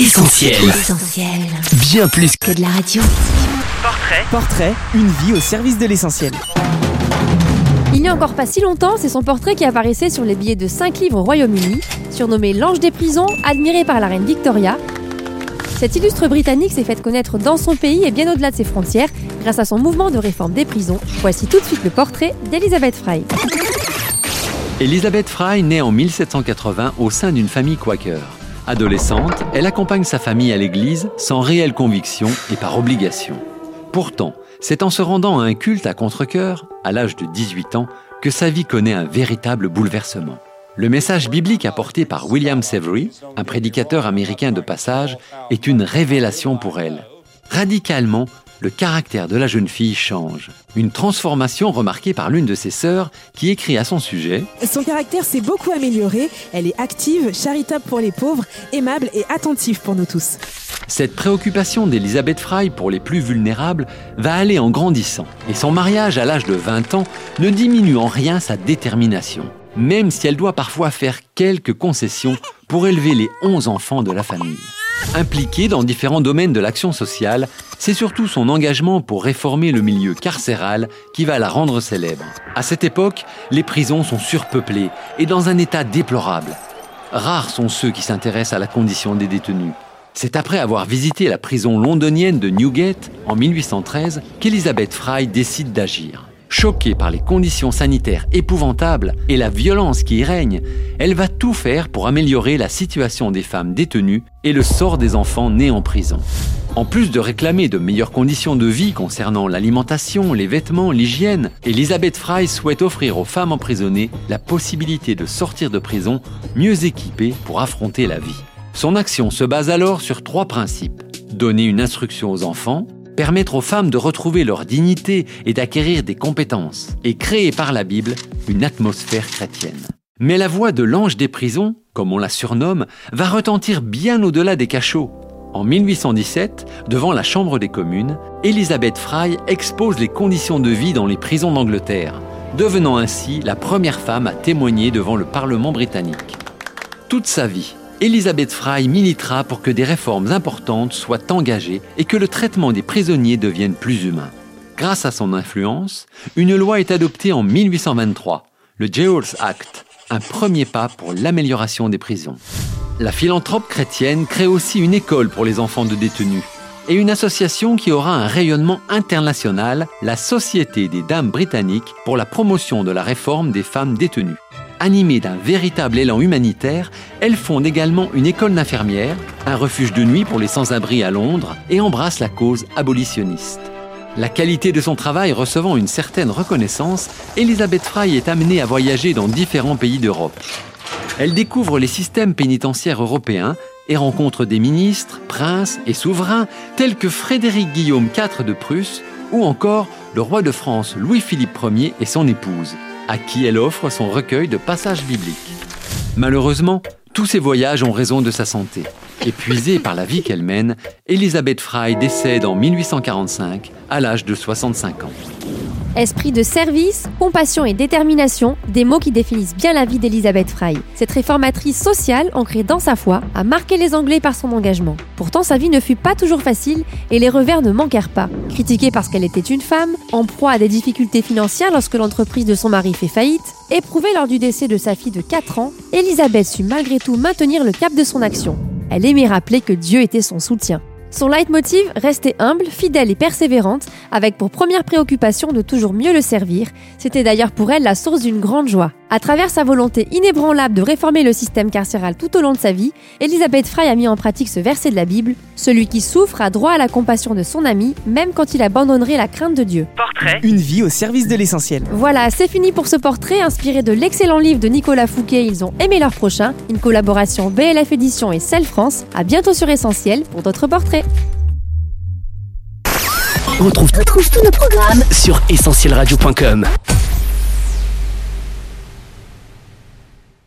Essentiel. Essentiel. Bien plus que Que de la radio. Portrait, Portrait, une vie au service de l'essentiel. Il n'y a encore pas si longtemps, c'est son portrait qui apparaissait sur les billets de 5 livres au Royaume-Uni, surnommé l'ange des prisons, admiré par la reine Victoria. Cette illustre Britannique s'est faite connaître dans son pays et bien au-delà de ses frontières grâce à son mouvement de réforme des prisons. Voici tout de suite le portrait d'Elizabeth Fry. Elizabeth Fry naît en 1780 au sein d'une famille quaker. Adolescente, elle accompagne sa famille à l'église sans réelle conviction et par obligation. Pourtant, c'est en se rendant à un culte à contre-cœur, à l'âge de 18 ans, que sa vie connaît un véritable bouleversement. Le message biblique apporté par William Severy, un prédicateur américain de passage, est une révélation pour elle. Radicalement, le caractère de la jeune fille change. Une transformation remarquée par l'une de ses sœurs qui écrit à son sujet Son caractère s'est beaucoup amélioré. Elle est active, charitable pour les pauvres, aimable et attentive pour nous tous. Cette préoccupation d'Elizabeth Fry pour les plus vulnérables va aller en grandissant et son mariage à l'âge de 20 ans ne diminue en rien sa détermination, même si elle doit parfois faire quelques concessions pour élever les 11 enfants de la famille. Impliquée dans différents domaines de l'action sociale, c'est surtout son engagement pour réformer le milieu carcéral qui va la rendre célèbre. À cette époque, les prisons sont surpeuplées et dans un état déplorable. Rares sont ceux qui s'intéressent à la condition des détenus. C'est après avoir visité la prison londonienne de Newgate en 1813 qu'Elizabeth Fry décide d'agir. Choquée par les conditions sanitaires épouvantables et la violence qui y règne, elle va tout faire pour améliorer la situation des femmes détenues et le sort des enfants nés en prison. En plus de réclamer de meilleures conditions de vie concernant l'alimentation, les vêtements, l'hygiène, Elizabeth Fry souhaite offrir aux femmes emprisonnées la possibilité de sortir de prison mieux équipées pour affronter la vie. Son action se base alors sur trois principes. Donner une instruction aux enfants, permettre aux femmes de retrouver leur dignité et d'acquérir des compétences, et créer par la Bible une atmosphère chrétienne. Mais la voix de l'ange des prisons, comme on la surnomme, va retentir bien au-delà des cachots. En 1817, devant la Chambre des communes, Elizabeth Fry expose les conditions de vie dans les prisons d'Angleterre, devenant ainsi la première femme à témoigner devant le Parlement britannique. Toute sa vie, Elizabeth Fry militera pour que des réformes importantes soient engagées et que le traitement des prisonniers devienne plus humain. Grâce à son influence, une loi est adoptée en 1823, le Jails Act, un premier pas pour l'amélioration des prisons. La philanthrope chrétienne crée aussi une école pour les enfants de détenus et une association qui aura un rayonnement international, la Société des Dames britanniques pour la promotion de la réforme des femmes détenues. Animée d'un véritable élan humanitaire, elle fonde également une école d'infirmières, un refuge de nuit pour les sans-abri à Londres et embrasse la cause abolitionniste. La qualité de son travail recevant une certaine reconnaissance, Elizabeth Fry est amenée à voyager dans différents pays d'Europe. Elle découvre les systèmes pénitentiaires européens et rencontre des ministres, princes et souverains tels que Frédéric Guillaume IV de Prusse ou encore le roi de France Louis-Philippe Ier et son épouse, à qui elle offre son recueil de passages bibliques. Malheureusement, tous ces voyages ont raison de sa santé. Épuisée par la vie qu'elle mène, Elizabeth Fry décède en 1845 à l'âge de 65 ans. Esprit de service, compassion et détermination, des mots qui définissent bien la vie d'Elizabeth Fry. Cette réformatrice sociale, ancrée dans sa foi, a marqué les Anglais par son engagement. Pourtant, sa vie ne fut pas toujours facile et les revers ne manquèrent pas. Critiquée parce qu'elle était une femme, en proie à des difficultés financières lorsque l'entreprise de son mari fait faillite, éprouvée lors du décès de sa fille de 4 ans, Elizabeth sut malgré tout maintenir le cap de son action. Elle aimait rappeler que Dieu était son soutien. Son leitmotiv, rester humble, fidèle et persévérante, avec pour première préoccupation de toujours mieux le servir, c'était d'ailleurs pour elle la source d'une grande joie. À travers sa volonté inébranlable de réformer le système carcéral tout au long de sa vie, Elizabeth Fry a mis en pratique ce verset de la Bible Celui qui souffre a droit à la compassion de son ami, même quand il abandonnerait la crainte de Dieu. portrait, Une vie au service de l'essentiel. Voilà, c'est fini pour ce portrait inspiré de l'excellent livre de Nicolas Fouquet Ils ont aimé leur prochain, une collaboration BLF Édition et Celle France. À bientôt sur Essentiel pour d'autres portraits. On retrouve Retrouve tous nos programmes sur essentielradio.com.